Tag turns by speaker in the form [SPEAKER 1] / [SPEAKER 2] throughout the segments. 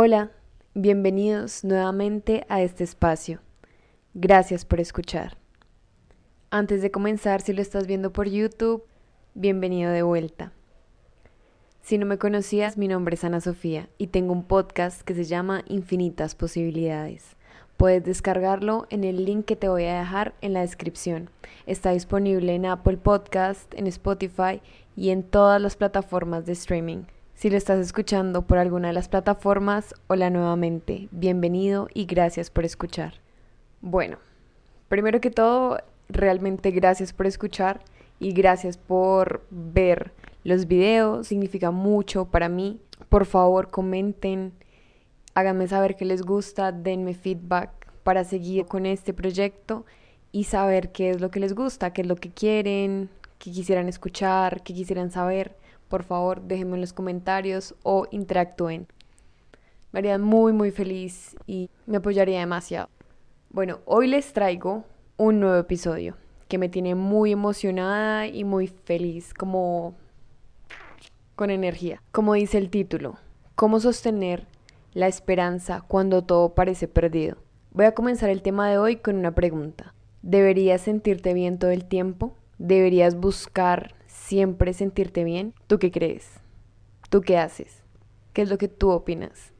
[SPEAKER 1] Hola, bienvenidos nuevamente a este espacio. Gracias por escuchar. Antes de comenzar, si lo estás viendo por YouTube, bienvenido de vuelta. Si no me conocías, mi nombre es Ana Sofía y tengo un podcast que se llama Infinitas Posibilidades. Puedes descargarlo en el link que te voy a dejar en la descripción. Está disponible en Apple Podcast, en Spotify y en todas las plataformas de streaming. Si lo estás escuchando por alguna de las plataformas, hola nuevamente, bienvenido y gracias por escuchar. Bueno, primero que todo, realmente gracias por escuchar y gracias por ver los videos, significa mucho para mí. Por favor, comenten, háganme saber qué les gusta, denme feedback para seguir con este proyecto y saber qué es lo que les gusta, qué es lo que quieren, qué quisieran escuchar, qué quisieran saber por favor déjenme en los comentarios o interactúen. Me haría muy muy feliz y me apoyaría demasiado. Bueno, hoy les traigo un nuevo episodio que me tiene muy emocionada y muy feliz, como con energía. Como dice el título, ¿cómo sostener la esperanza cuando todo parece perdido? Voy a comenzar el tema de hoy con una pregunta. ¿Deberías sentirte bien todo el tiempo? ¿Deberías buscar siempre sentirte bien? ¿Tú qué crees? ¿Tú qué haces? ¿Qué es lo que tú opinas?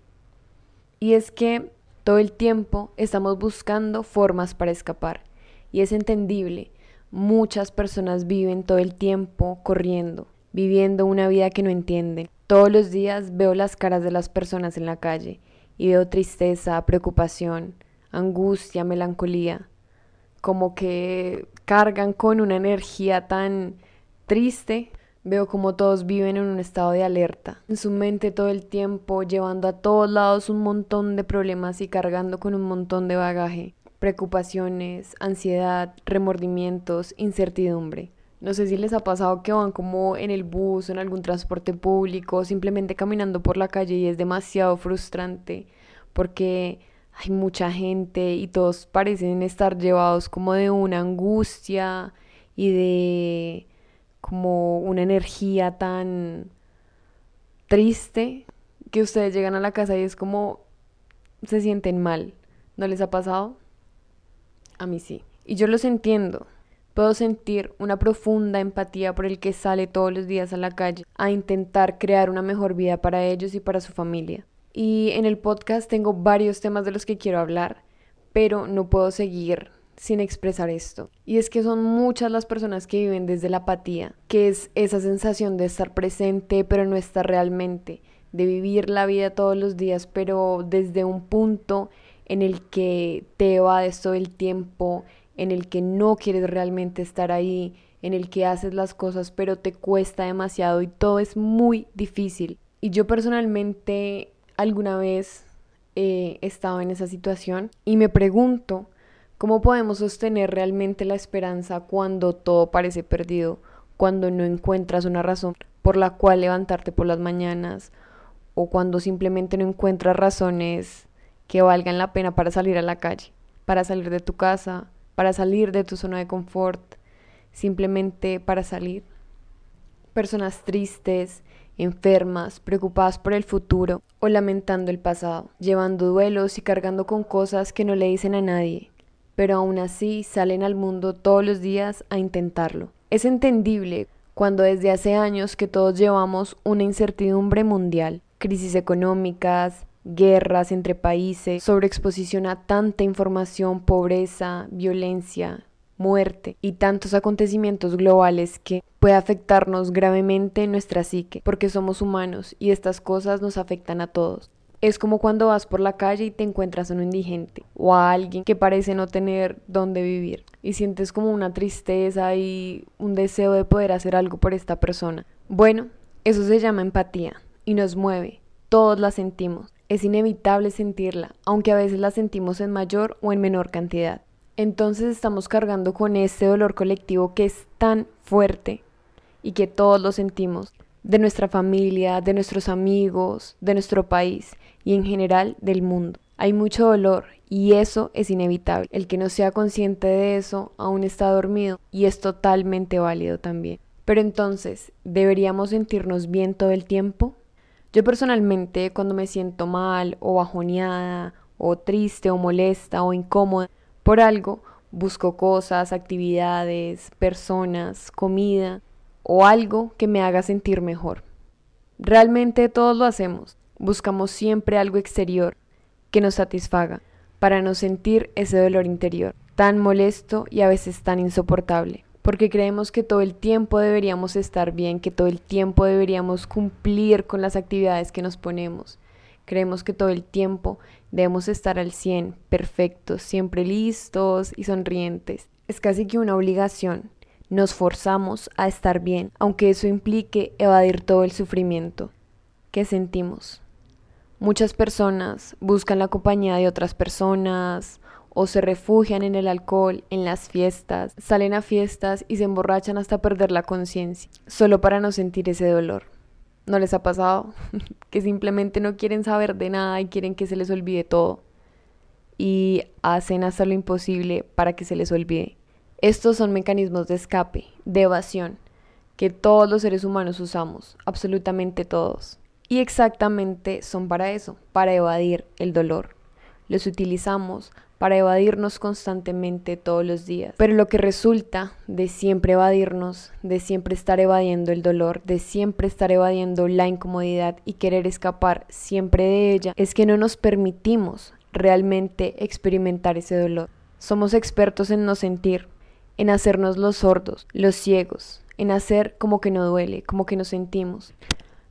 [SPEAKER 1] Y es que todo el tiempo estamos buscando formas para escapar. Y es entendible. Muchas personas viven todo el tiempo corriendo, viviendo una vida que no entienden. Todos los días veo las caras de las personas en la calle y veo tristeza, preocupación, angustia, melancolía, como que cargan con una energía tan triste, veo como todos viven en un estado de alerta, en su mente todo el tiempo, llevando a todos lados un montón de problemas y cargando con un montón de bagaje, preocupaciones, ansiedad, remordimientos, incertidumbre. No sé si les ha pasado que van como en el bus, en algún transporte público, simplemente caminando por la calle y es demasiado frustrante porque hay mucha gente y todos parecen estar llevados como de una angustia y de como una energía tan triste que ustedes llegan a la casa y es como se sienten mal. ¿No les ha pasado? A mí sí. Y yo los entiendo. Puedo sentir una profunda empatía por el que sale todos los días a la calle a intentar crear una mejor vida para ellos y para su familia. Y en el podcast tengo varios temas de los que quiero hablar, pero no puedo seguir sin expresar esto. Y es que son muchas las personas que viven desde la apatía, que es esa sensación de estar presente pero no estar realmente, de vivir la vida todos los días pero desde un punto en el que te evades todo el tiempo, en el que no quieres realmente estar ahí, en el que haces las cosas pero te cuesta demasiado y todo es muy difícil. Y yo personalmente alguna vez he estado en esa situación y me pregunto, ¿Cómo podemos sostener realmente la esperanza cuando todo parece perdido, cuando no encuentras una razón por la cual levantarte por las mañanas o cuando simplemente no encuentras razones que valgan la pena para salir a la calle, para salir de tu casa, para salir de tu zona de confort, simplemente para salir? Personas tristes, enfermas, preocupadas por el futuro o lamentando el pasado, llevando duelos y cargando con cosas que no le dicen a nadie pero aún así salen al mundo todos los días a intentarlo. Es entendible cuando desde hace años que todos llevamos una incertidumbre mundial, crisis económicas, guerras entre países, sobreexposición a tanta información, pobreza, violencia, muerte y tantos acontecimientos globales que puede afectarnos gravemente en nuestra psique, porque somos humanos y estas cosas nos afectan a todos. Es como cuando vas por la calle y te encuentras a un indigente o a alguien que parece no tener dónde vivir y sientes como una tristeza y un deseo de poder hacer algo por esta persona. Bueno, eso se llama empatía y nos mueve. Todos la sentimos. Es inevitable sentirla, aunque a veces la sentimos en mayor o en menor cantidad. Entonces estamos cargando con este dolor colectivo que es tan fuerte y que todos lo sentimos de nuestra familia, de nuestros amigos, de nuestro país y en general del mundo. Hay mucho dolor y eso es inevitable. El que no sea consciente de eso aún está dormido y es totalmente válido también. Pero entonces, ¿deberíamos sentirnos bien todo el tiempo? Yo personalmente cuando me siento mal o bajoneada o triste o molesta o incómoda por algo, busco cosas, actividades, personas, comida o algo que me haga sentir mejor. Realmente todos lo hacemos. Buscamos siempre algo exterior que nos satisfaga para no sentir ese dolor interior tan molesto y a veces tan insoportable porque creemos que todo el tiempo deberíamos estar bien, que todo el tiempo deberíamos cumplir con las actividades que nos ponemos. Creemos que todo el tiempo debemos estar al 100, perfectos, siempre listos y sonrientes. Es casi que una obligación. Nos forzamos a estar bien, aunque eso implique evadir todo el sufrimiento que sentimos. Muchas personas buscan la compañía de otras personas o se refugian en el alcohol, en las fiestas, salen a fiestas y se emborrachan hasta perder la conciencia, solo para no sentir ese dolor. ¿No les ha pasado? que simplemente no quieren saber de nada y quieren que se les olvide todo. Y hacen hasta lo imposible para que se les olvide. Estos son mecanismos de escape, de evasión, que todos los seres humanos usamos, absolutamente todos. Y exactamente son para eso, para evadir el dolor. Los utilizamos para evadirnos constantemente todos los días. Pero lo que resulta de siempre evadirnos, de siempre estar evadiendo el dolor, de siempre estar evadiendo la incomodidad y querer escapar siempre de ella, es que no nos permitimos realmente experimentar ese dolor. Somos expertos en no sentir, en hacernos los sordos, los ciegos, en hacer como que no duele, como que no sentimos.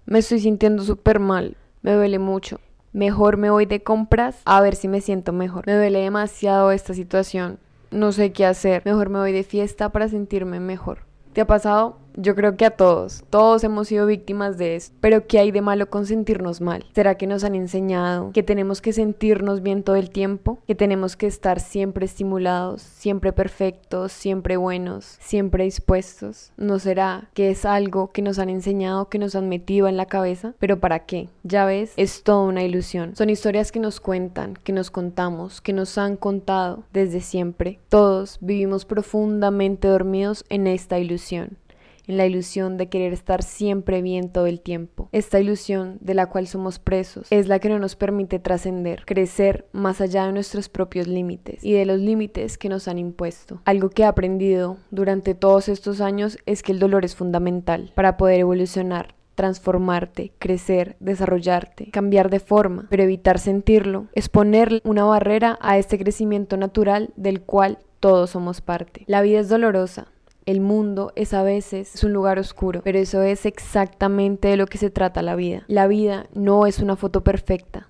[SPEAKER 1] Me estoy sintiendo súper mal, me duele mucho. Mejor me voy de compras a ver si me siento mejor. Me duele demasiado esta situación. No sé qué hacer. Mejor me voy de fiesta para sentirme mejor. ¿Te ha pasado? Yo creo que a todos, todos hemos sido víctimas de esto, pero ¿qué hay de malo con sentirnos mal? ¿Será que nos han enseñado que tenemos que sentirnos bien todo el tiempo? ¿Que tenemos que estar siempre estimulados, siempre perfectos, siempre buenos, siempre dispuestos? ¿No será que es algo que nos han enseñado, que nos han metido en la cabeza? ¿Pero para qué? Ya ves, es toda una ilusión. Son historias que nos cuentan, que nos contamos, que nos han contado desde siempre. Todos vivimos profundamente dormidos en esta ilusión en la ilusión de querer estar siempre bien todo el tiempo. Esta ilusión de la cual somos presos es la que no nos permite trascender, crecer más allá de nuestros propios límites y de los límites que nos han impuesto. Algo que he aprendido durante todos estos años es que el dolor es fundamental para poder evolucionar transformarte, crecer, desarrollarte, cambiar de forma, pero evitar sentirlo es poner una barrera a este crecimiento natural del cual todos somos parte. La vida es dolorosa, el mundo es a veces un lugar oscuro, pero eso es exactamente de lo que se trata la vida. La vida no es una foto perfecta.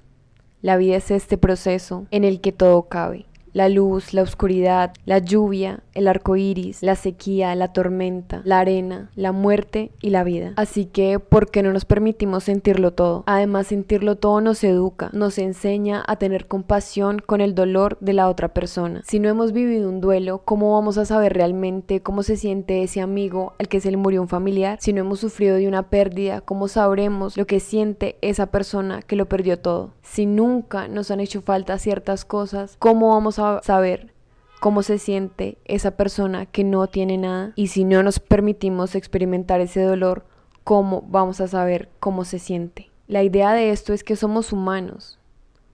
[SPEAKER 1] La vida es este proceso en el que todo cabe la luz, la oscuridad, la lluvia, el arco iris, la sequía, la tormenta, la arena, la muerte y la vida. Así que, ¿por qué no nos permitimos sentirlo todo? Además, sentirlo todo nos educa, nos enseña a tener compasión con el dolor de la otra persona. Si no hemos vivido un duelo, ¿cómo vamos a saber realmente cómo se siente ese amigo al que se le murió un familiar? Si no hemos sufrido de una pérdida, ¿cómo sabremos lo que siente esa persona que lo perdió todo? Si nunca nos han hecho falta ciertas cosas, ¿cómo vamos saber cómo se siente esa persona que no tiene nada. Y si no nos permitimos experimentar ese dolor, ¿cómo vamos a saber cómo se siente? La idea de esto es que somos humanos,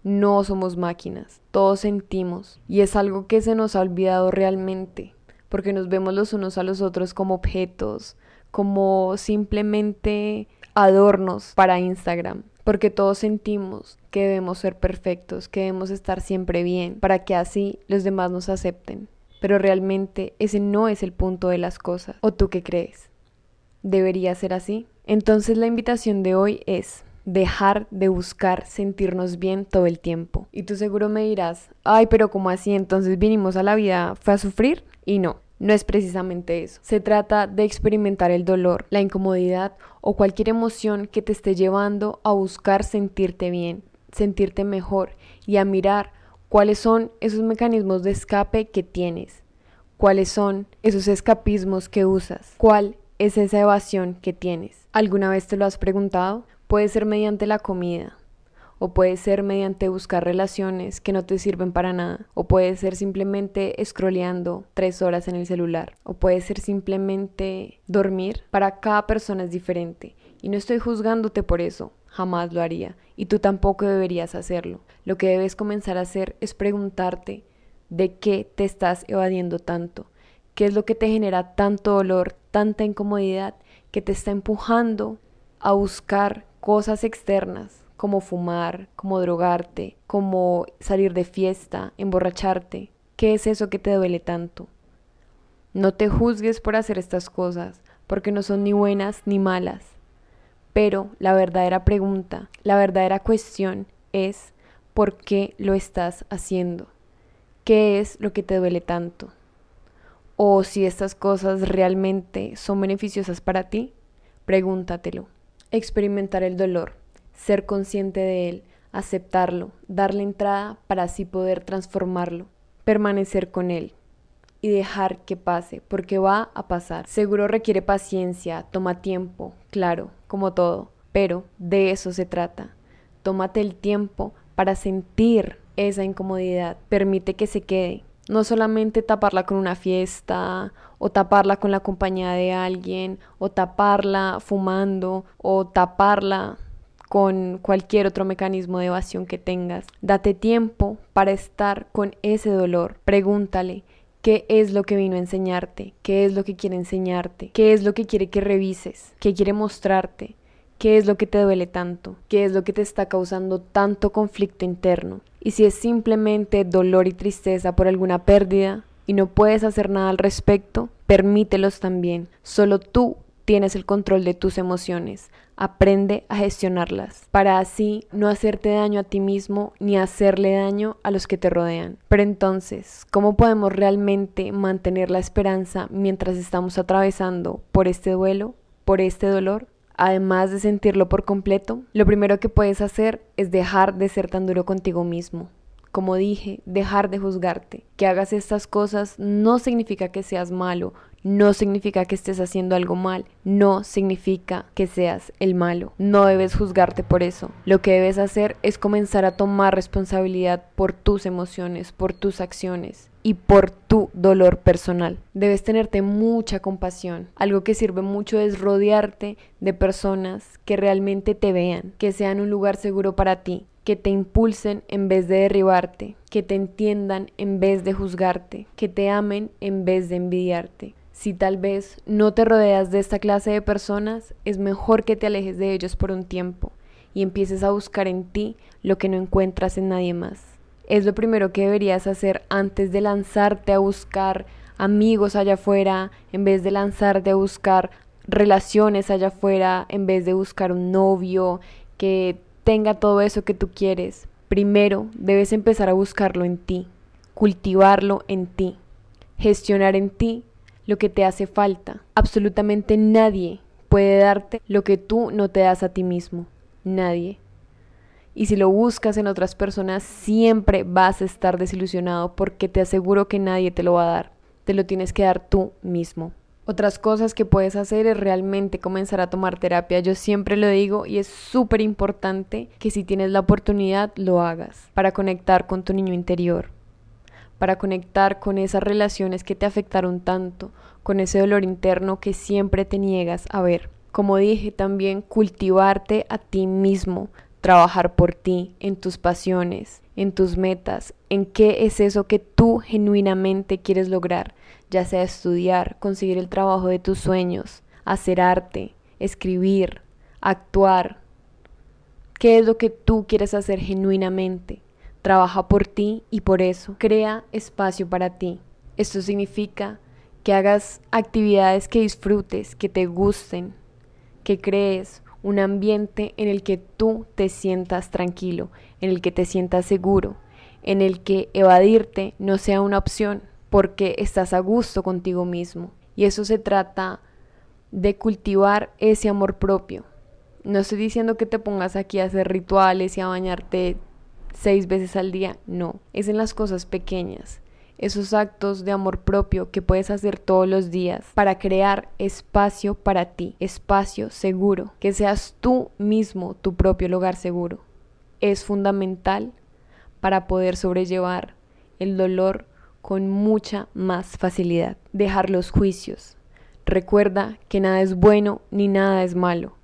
[SPEAKER 1] no somos máquinas, todos sentimos. Y es algo que se nos ha olvidado realmente, porque nos vemos los unos a los otros como objetos, como simplemente adornos para Instagram porque todos sentimos que debemos ser perfectos, que debemos estar siempre bien, para que así los demás nos acepten. Pero realmente ese no es el punto de las cosas. ¿O tú qué crees? ¿Debería ser así? Entonces la invitación de hoy es dejar de buscar sentirnos bien todo el tiempo. Y tú seguro me dirás, ay, pero ¿cómo así? Entonces vinimos a la vida, ¿fue a sufrir? Y no, no es precisamente eso. Se trata de experimentar el dolor, la incomodidad o cualquier emoción que te esté llevando a buscar sentirte bien, sentirte mejor y a mirar cuáles son esos mecanismos de escape que tienes, cuáles son esos escapismos que usas, cuál es esa evasión que tienes. ¿Alguna vez te lo has preguntado? Puede ser mediante la comida, o puede ser mediante buscar relaciones que no te sirven para nada, o puede ser simplemente scrolleando tres horas en el celular, o puede ser simplemente dormir. Para cada persona es diferente y no estoy juzgándote por eso. jamás lo haría y tú tampoco deberías hacerlo. Lo que debes comenzar a hacer es preguntarte de qué te estás evadiendo tanto, qué es lo que te genera tanto dolor, tanta incomodidad que te está empujando a buscar cosas externas como fumar, como drogarte, como salir de fiesta, emborracharte. ¿Qué es eso que te duele tanto? No te juzgues por hacer estas cosas, porque no son ni buenas ni malas. Pero la verdadera pregunta, la verdadera cuestión es ¿por qué lo estás haciendo? ¿Qué es lo que te duele tanto? O si estas cosas realmente son beneficiosas para ti, pregúntatelo. Experimentar el dolor, ser consciente de él, aceptarlo, darle entrada para así poder transformarlo, permanecer con él y dejar que pase, porque va a pasar. Seguro requiere paciencia, toma tiempo, claro, como todo, pero de eso se trata. Tómate el tiempo para sentir esa incomodidad, permite que se quede. No solamente taparla con una fiesta o taparla con la compañía de alguien o taparla fumando o taparla con cualquier otro mecanismo de evasión que tengas. Date tiempo para estar con ese dolor. Pregúntale, qué es lo que vino a enseñarte, qué es lo que quiere enseñarte, qué es lo que quiere que revises, qué quiere mostrarte, qué es lo que te duele tanto, qué es lo que te está causando tanto conflicto interno. Y si es simplemente dolor y tristeza por alguna pérdida y no puedes hacer nada al respecto, permítelos también. Solo tú tienes el control de tus emociones. Aprende a gestionarlas para así no hacerte daño a ti mismo ni hacerle daño a los que te rodean. Pero entonces, ¿cómo podemos realmente mantener la esperanza mientras estamos atravesando por este duelo, por este dolor? Además de sentirlo por completo, lo primero que puedes hacer es dejar de ser tan duro contigo mismo. Como dije, dejar de juzgarte. Que hagas estas cosas no significa que seas malo, no significa que estés haciendo algo mal, no significa que seas el malo. No debes juzgarte por eso. Lo que debes hacer es comenzar a tomar responsabilidad por tus emociones, por tus acciones y por tu dolor personal. Debes tenerte mucha compasión. Algo que sirve mucho es rodearte de personas que realmente te vean, que sean un lugar seguro para ti, que te impulsen en vez de derribarte, que te entiendan en vez de juzgarte, que te amen en vez de envidiarte. Si tal vez no te rodeas de esta clase de personas, es mejor que te alejes de ellos por un tiempo y empieces a buscar en ti lo que no encuentras en nadie más. Es lo primero que deberías hacer antes de lanzarte a buscar amigos allá afuera, en vez de lanzarte a buscar relaciones allá afuera, en vez de buscar un novio que tenga todo eso que tú quieres. Primero debes empezar a buscarlo en ti, cultivarlo en ti, gestionar en ti lo que te hace falta. Absolutamente nadie puede darte lo que tú no te das a ti mismo. Nadie. Y si lo buscas en otras personas, siempre vas a estar desilusionado porque te aseguro que nadie te lo va a dar. Te lo tienes que dar tú mismo. Otras cosas que puedes hacer es realmente comenzar a tomar terapia. Yo siempre lo digo y es súper importante que si tienes la oportunidad lo hagas para conectar con tu niño interior, para conectar con esas relaciones que te afectaron tanto, con ese dolor interno que siempre te niegas a ver. Como dije, también cultivarte a ti mismo, trabajar por ti, en tus pasiones, en tus metas, en qué es eso que tú genuinamente quieres lograr, ya sea estudiar, conseguir el trabajo de tus sueños, hacer arte, escribir, actuar. ¿Qué es lo que tú quieres hacer genuinamente? Trabaja por ti y por eso crea espacio para ti. Esto significa que hagas actividades que disfrutes, que te gusten, que crees un ambiente en el que tú te sientas tranquilo, en el que te sientas seguro, en el que evadirte no sea una opción, porque estás a gusto contigo mismo. Y eso se trata de cultivar ese amor propio. No estoy diciendo que te pongas aquí a hacer rituales y a bañarte seis veces al día, no, es en las cosas pequeñas, esos actos de amor propio que puedes hacer todos los días para crear espacio para ti, espacio seguro, que seas tú mismo tu propio lugar seguro. Es fundamental para poder sobrellevar el dolor con mucha más facilidad. Dejar los juicios. Recuerda que nada es bueno ni nada es malo.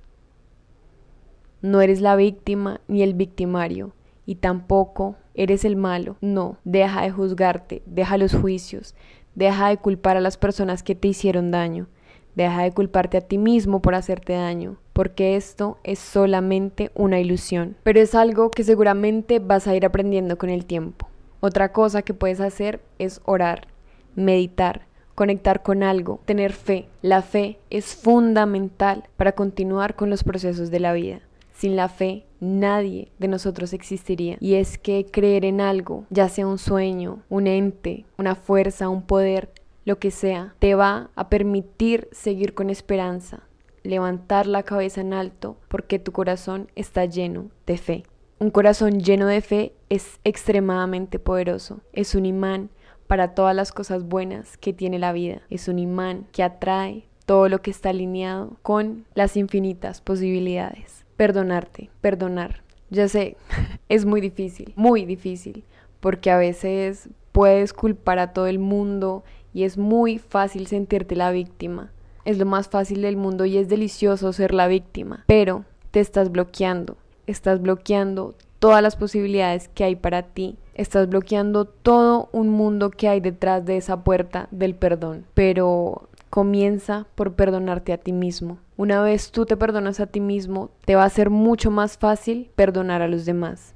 [SPEAKER 1] No eres la víctima ni el victimario, y tampoco eres el malo. No, deja de juzgarte, deja los juicios, deja de culpar a las personas que te hicieron daño, deja de culparte a ti mismo por hacerte daño, porque esto es solamente una ilusión, pero es algo que seguramente vas a ir aprendiendo con el tiempo. Otra cosa que puedes hacer es orar, meditar, conectar con algo, tener fe. La fe es fundamental para continuar con los procesos de la vida. Sin la fe, nadie de nosotros existiría. Y es que creer en algo, ya sea un sueño, un ente, una fuerza, un poder, lo que sea, te va a permitir seguir con esperanza, levantar la cabeza en alto, porque tu corazón está lleno de fe. Un corazón lleno de fe es extremadamente poderoso, es un imán para todas las cosas buenas que tiene la vida, es un imán que atrae todo lo que está alineado con las infinitas posibilidades perdonarte, perdonar. Ya sé, es muy difícil, muy difícil, porque a veces puedes culpar a todo el mundo y es muy fácil sentirte la víctima. Es lo más fácil del mundo y es delicioso ser la víctima, pero te estás bloqueando, estás bloqueando todas las posibilidades que hay para ti, estás bloqueando todo un mundo que hay detrás de esa puerta del perdón, pero comienza por perdonarte a ti mismo. Una vez tú te perdonas a ti mismo, te va a ser mucho más fácil perdonar a los demás.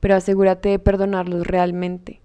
[SPEAKER 1] Pero asegúrate de perdonarlos realmente,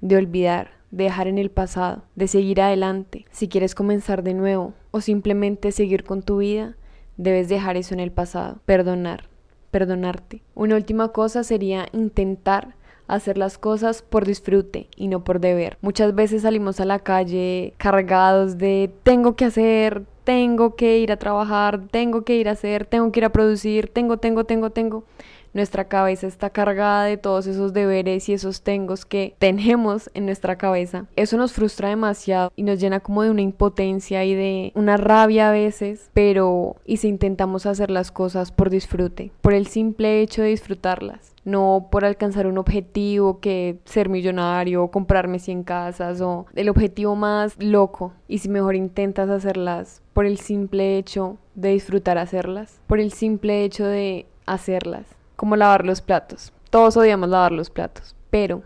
[SPEAKER 1] de olvidar, de dejar en el pasado, de seguir adelante. Si quieres comenzar de nuevo o simplemente seguir con tu vida, debes dejar eso en el pasado, perdonar, perdonarte. Una última cosa sería intentar hacer las cosas por disfrute y no por deber. Muchas veces salimos a la calle cargados de tengo que hacer, tengo que ir a trabajar, tengo que ir a hacer, tengo que ir a producir, tengo, tengo, tengo, tengo. Nuestra cabeza está cargada de todos esos deberes y esos tengos que tenemos en nuestra cabeza. Eso nos frustra demasiado y nos llena como de una impotencia y de una rabia a veces, pero y si intentamos hacer las cosas por disfrute, por el simple hecho de disfrutarlas no por alcanzar un objetivo que ser millonario o comprarme 100 casas o el objetivo más loco. Y si mejor intentas hacerlas por el simple hecho de disfrutar hacerlas, por el simple hecho de hacerlas, como lavar los platos. Todos odiamos lavar los platos, pero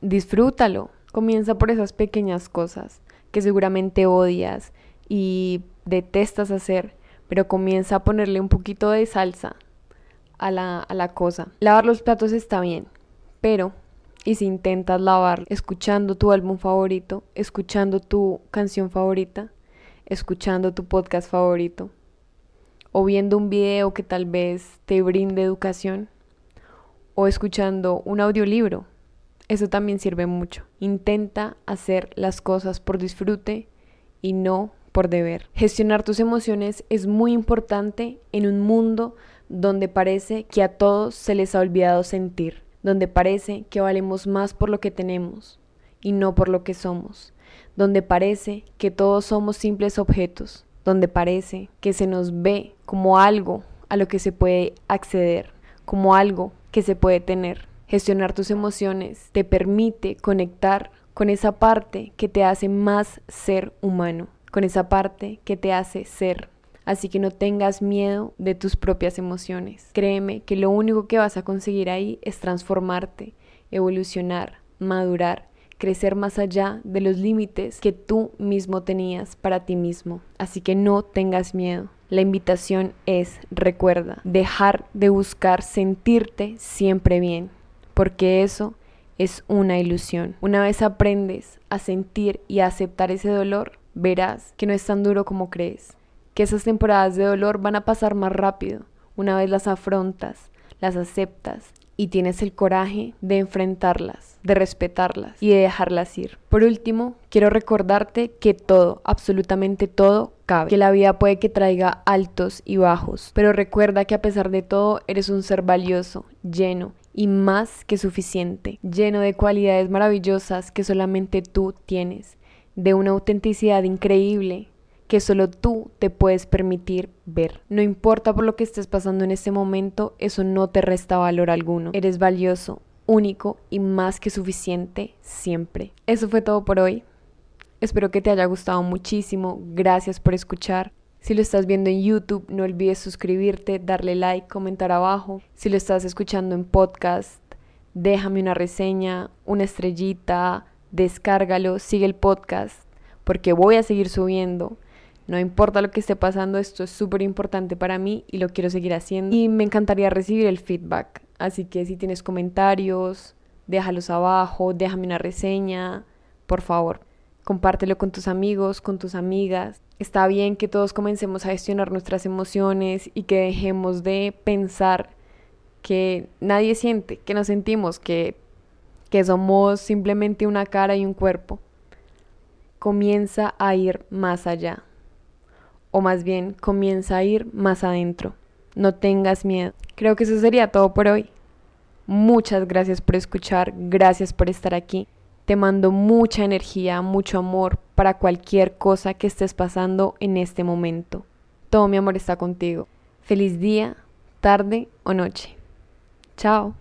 [SPEAKER 1] disfrútalo. Comienza por esas pequeñas cosas que seguramente odias y detestas hacer, pero comienza a ponerle un poquito de salsa a la, a la cosa. Lavar los platos está bien, pero y si intentas lavar escuchando tu álbum favorito, escuchando tu canción favorita, escuchando tu podcast favorito, o viendo un video que tal vez te brinde educación, o escuchando un audiolibro, eso también sirve mucho. Intenta hacer las cosas por disfrute y no por deber. Gestionar tus emociones es muy importante en un mundo donde parece que a todos se les ha olvidado sentir, donde parece que valemos más por lo que tenemos y no por lo que somos, donde parece que todos somos simples objetos, donde parece que se nos ve como algo a lo que se puede acceder, como algo que se puede tener. Gestionar tus emociones te permite conectar con esa parte que te hace más ser humano, con esa parte que te hace ser así que no tengas miedo de tus propias emociones. Créeme que lo único que vas a conseguir ahí es transformarte, evolucionar, madurar, crecer más allá de los límites que tú mismo tenías para ti mismo. Así que no tengas miedo. La invitación es, recuerda, dejar de buscar sentirte siempre bien, porque eso es una ilusión. Una vez aprendes a sentir y a aceptar ese dolor, verás que no es tan duro como crees que esas temporadas de dolor van a pasar más rápido una vez las afrontas, las aceptas y tienes el coraje de enfrentarlas, de respetarlas y de dejarlas ir. Por último, quiero recordarte que todo, absolutamente todo, cabe, que la vida puede que traiga altos y bajos, pero recuerda que a pesar de todo eres un ser valioso, lleno y más que suficiente, lleno de cualidades maravillosas que solamente tú tienes, de una autenticidad increíble que solo tú te puedes permitir ver. No importa por lo que estés pasando en este momento, eso no te resta valor alguno. Eres valioso, único y más que suficiente siempre. Eso fue todo por hoy. Espero que te haya gustado muchísimo. Gracias por escuchar. Si lo estás viendo en YouTube, no olvides suscribirte, darle like, comentar abajo. Si lo estás escuchando en podcast, déjame una reseña, una estrellita, descárgalo, sigue el podcast, porque voy a seguir subiendo. No importa lo que esté pasando, esto es súper importante para mí y lo quiero seguir haciendo. Y me encantaría recibir el feedback. Así que si tienes comentarios, déjalos abajo, déjame una reseña, por favor. Compártelo con tus amigos, con tus amigas. Está bien que todos comencemos a gestionar nuestras emociones y que dejemos de pensar que nadie siente, que nos sentimos, que, que somos simplemente una cara y un cuerpo. Comienza a ir más allá o más bien comienza a ir más adentro. No tengas miedo. Creo que eso sería todo por hoy. Muchas gracias por escuchar, gracias por estar aquí. Te mando mucha energía, mucho amor para cualquier cosa que estés pasando en este momento. Todo mi amor está contigo. Feliz día, tarde o noche. Chao.